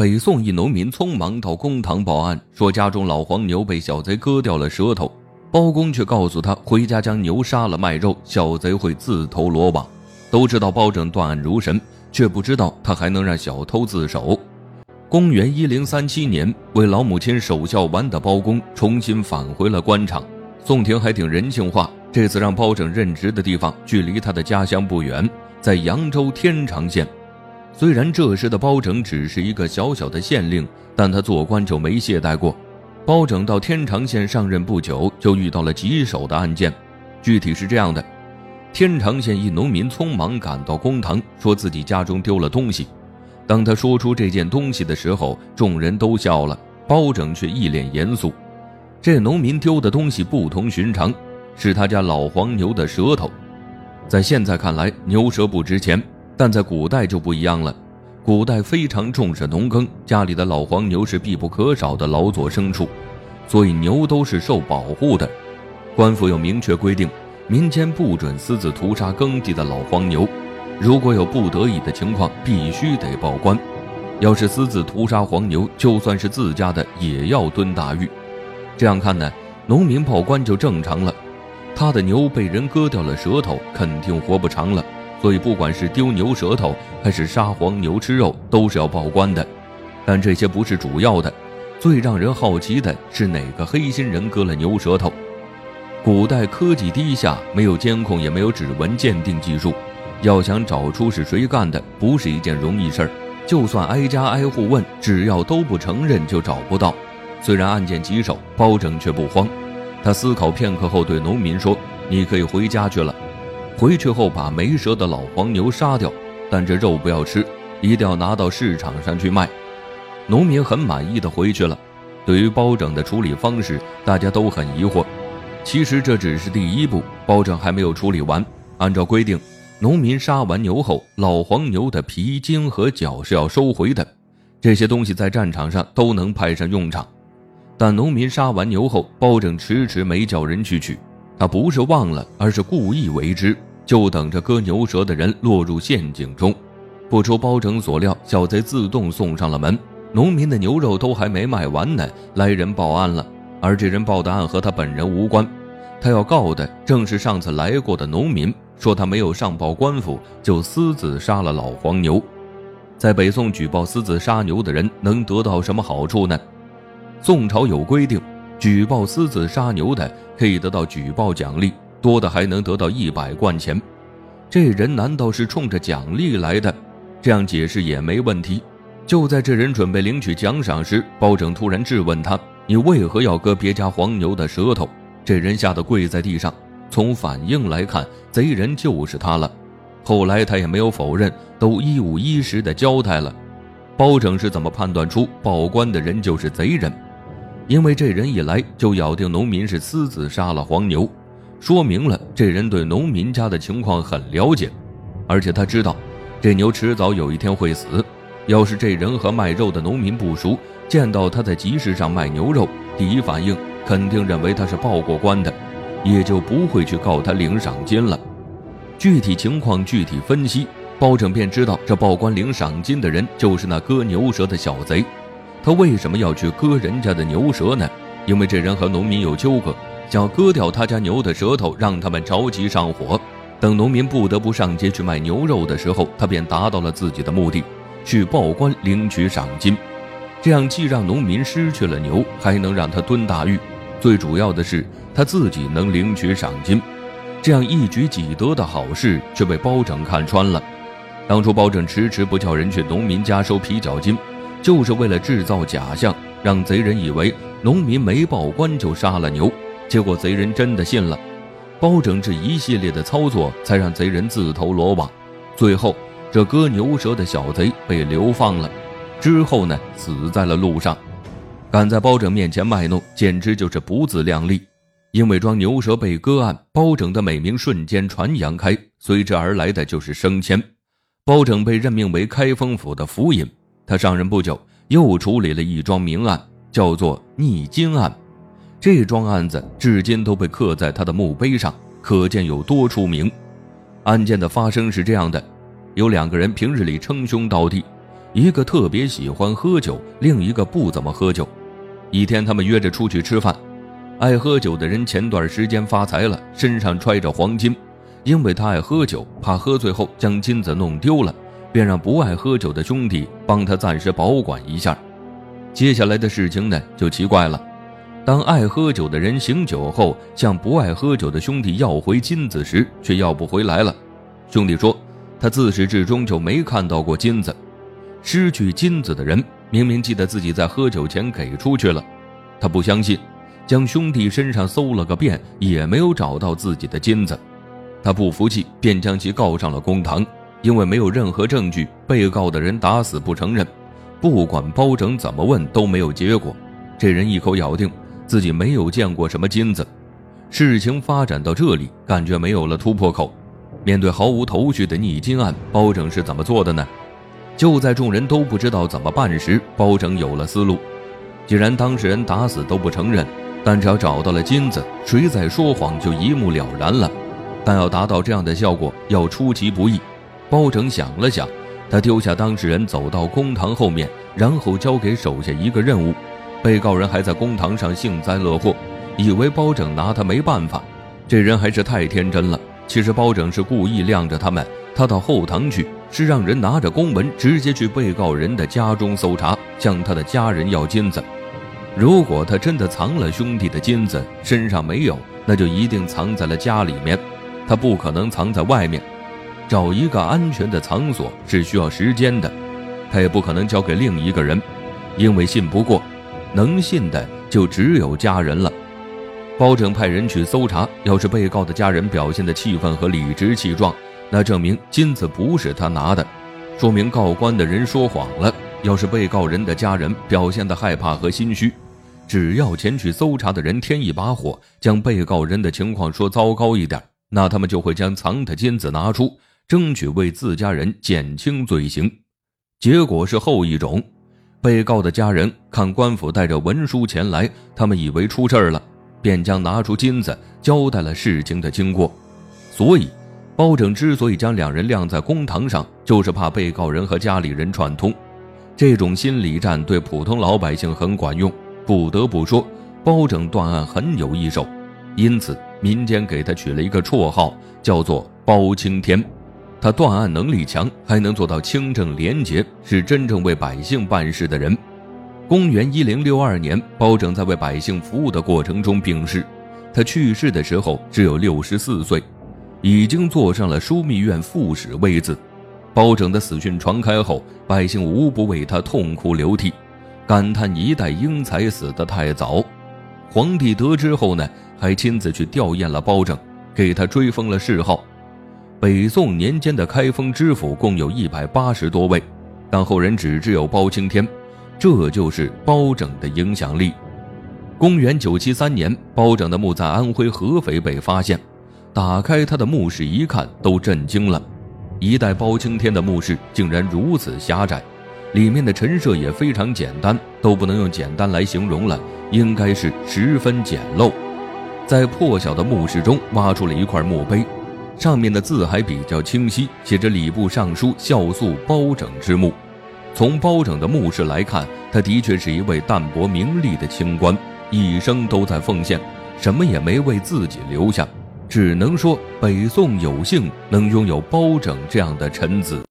北宋一农民匆忙到公堂报案，说家中老黄牛被小贼割掉了舌头。包公却告诉他，回家将牛杀了卖肉，小贼会自投罗网。都知道包拯断案如神，却不知道他还能让小偷自首。公元一零三七年，为老母亲守孝完的包公重新返回了官场。宋廷还挺人性化，这次让包拯任职的地方距离他的家乡不远，在扬州天长县。虽然这时的包拯只是一个小小的县令，但他做官就没懈怠过。包拯到天长县上任不久，就遇到了棘手的案件。具体是这样的：天长县一农民匆忙赶到公堂，说自己家中丢了东西。当他说出这件东西的时候，众人都笑了，包拯却一脸严肃。这农民丢的东西不同寻常，是他家老黄牛的舌头。在现在看来，牛舌不值钱。但在古代就不一样了，古代非常重视农耕，家里的老黄牛是必不可少的劳作牲畜，所以牛都是受保护的。官府有明确规定，民间不准私自屠杀耕地的老黄牛，如果有不得已的情况，必须得报官。要是私自屠杀黄牛，就算是自家的，也要蹲大狱。这样看呢，农民报官就正常了。他的牛被人割掉了舌头，肯定活不长了。所以，不管是丢牛舌头，还是杀黄牛吃肉，都是要报官的。但这些不是主要的，最让人好奇的是哪个黑心人割了牛舌头。古代科技低下，没有监控，也没有指纹鉴定技术，要想找出是谁干的，不是一件容易事儿。就算挨家挨户问，只要都不承认，就找不到。虽然案件棘手，包拯却不慌。他思考片刻后，对农民说：“你可以回家去了。”回去后把没舌的老黄牛杀掉，但这肉不要吃，一定要拿到市场上去卖。农民很满意的回去了。对于包拯的处理方式，大家都很疑惑。其实这只是第一步，包拯还没有处理完。按照规定，农民杀完牛后，老黄牛的皮筋和脚是要收回的。这些东西在战场上都能派上用场。但农民杀完牛后，包拯迟迟没叫人去取，他不是忘了，而是故意为之。就等着割牛舌的人落入陷阱中。不出包拯所料，小贼自动送上了门。农民的牛肉都还没卖完呢，来人报案了。而这人报的案和他本人无关，他要告的正是上次来过的农民，说他没有上报官府就私自杀了老黄牛。在北宋举报私自杀牛的人能得到什么好处呢？宋朝有规定，举报私自杀牛的可以得到举报奖励。多的还能得到一百贯钱，这人难道是冲着奖励来的？这样解释也没问题。就在这人准备领取奖赏时，包拯突然质问他：“你为何要割别家黄牛的舌头？”这人吓得跪在地上。从反应来看，贼人就是他了。后来他也没有否认，都一五一十的交代了。包拯是怎么判断出报官的人就是贼人？因为这人一来就咬定农民是私自杀了黄牛。说明了这人对农民家的情况很了解，而且他知道，这牛迟早有一天会死。要是这人和卖肉的农民不熟，见到他在集市上卖牛肉，第一反应肯定认为他是报过官的，也就不会去告他领赏金了。具体情况具体分析，包拯便知道这报官领赏金的人就是那割牛舌的小贼。他为什么要去割人家的牛舌呢？因为这人和农民有纠葛。想割掉他家牛的舌头，让他们着急上火。等农民不得不上街去卖牛肉的时候，他便达到了自己的目的，去报官领取赏金。这样既让农民失去了牛，还能让他蹲大狱。最主要的是，他自己能领取赏金。这样一举几得的好事，却被包拯看穿了。当初包拯迟迟不叫人去农民家收皮脚金，就是为了制造假象，让贼人以为农民没报官就杀了牛。结果贼人真的信了，包拯这一系列的操作才让贼人自投罗网。最后，这割牛舌的小贼被流放了，之后呢，死在了路上。敢在包拯面前卖弄，简直就是不自量力。因为装牛舌被割案，包拯的美名瞬间传扬开，随之而来的就是升迁。包拯被任命为开封府的府尹。他上任不久，又处理了一桩明案，叫做逆金案。这桩案子至今都被刻在他的墓碑上，可见有多出名。案件的发生是这样的：有两个人平日里称兄道弟，一个特别喜欢喝酒，另一个不怎么喝酒。一天，他们约着出去吃饭。爱喝酒的人前段时间发财了，身上揣着黄金，因为他爱喝酒，怕喝醉后将金子弄丢了，便让不爱喝酒的兄弟帮他暂时保管一下。接下来的事情呢，就奇怪了。当爱喝酒的人醒酒后向不爱喝酒的兄弟要回金子时，却要不回来了。兄弟说，他自始至终就没看到过金子。失去金子的人明明记得自己在喝酒前给出去了，他不相信，将兄弟身上搜了个遍，也没有找到自己的金子。他不服气，便将其告上了公堂。因为没有任何证据，被告的人打死不承认。不管包拯怎么问，都没有结果。这人一口咬定。自己没有见过什么金子，事情发展到这里，感觉没有了突破口。面对毫无头绪的逆金案，包拯是怎么做的呢？就在众人都不知道怎么办时，包拯有了思路。既然当事人打死都不承认，但只要找到了金子，谁在说谎就一目了然了。但要达到这样的效果，要出其不意。包拯想了想，他丢下当事人，走到公堂后面，然后交给手下一个任务。被告人还在公堂上幸灾乐祸，以为包拯拿他没办法。这人还是太天真了。其实包拯是故意晾着他们，他到后堂去是让人拿着公文直接去被告人的家中搜查，向他的家人要金子。如果他真的藏了兄弟的金子，身上没有，那就一定藏在了家里面，他不可能藏在外面。找一个安全的藏所是需要时间的，他也不可能交给另一个人，因为信不过。能信的就只有家人了。包拯派人去搜查，要是被告的家人表现的气愤和理直气壮，那证明金子不是他拿的，说明告官的人说谎了。要是被告人的家人表现的害怕和心虚，只要前去搜查的人添一把火，将被告人的情况说糟糕一点，那他们就会将藏的金子拿出，争取为自家人减轻罪行。结果是后一种。被告的家人看官府带着文书前来，他们以为出事儿了，便将拿出金子交代了事情的经过。所以，包拯之所以将两人晾在公堂上，就是怕被告人和家里人串通。这种心理战对普通老百姓很管用。不得不说，包拯断案很有一手，因此民间给他取了一个绰号，叫做包青天。他断案能力强，还能做到清正廉洁，是真正为百姓办事的人。公元一零六二年，包拯在为百姓服务的过程中病逝，他去世的时候只有六十四岁，已经坐上了枢密院副使位子。包拯的死讯传开后，百姓无不为他痛哭流涕，感叹一代英才死得太早。皇帝得知后呢，还亲自去吊唁了包拯，给他追封了谥号。北宋年间的开封知府共有一百八十多位，但后人只知有包青天，这就是包拯的影响力。公元九七三年，包拯的墓在安徽合肥被发现，打开他的墓室一看，都震惊了。一代包青天的墓室竟然如此狭窄，里面的陈设也非常简单，都不能用简单来形容了，应该是十分简陋。在破晓的墓室中挖出了一块墓碑。上面的字还比较清晰，写着礼部尚书孝肃包拯之墓。从包拯的墓室来看，他的确是一位淡泊名利的清官，一生都在奉献，什么也没为自己留下。只能说北宋有幸能拥有包拯这样的臣子。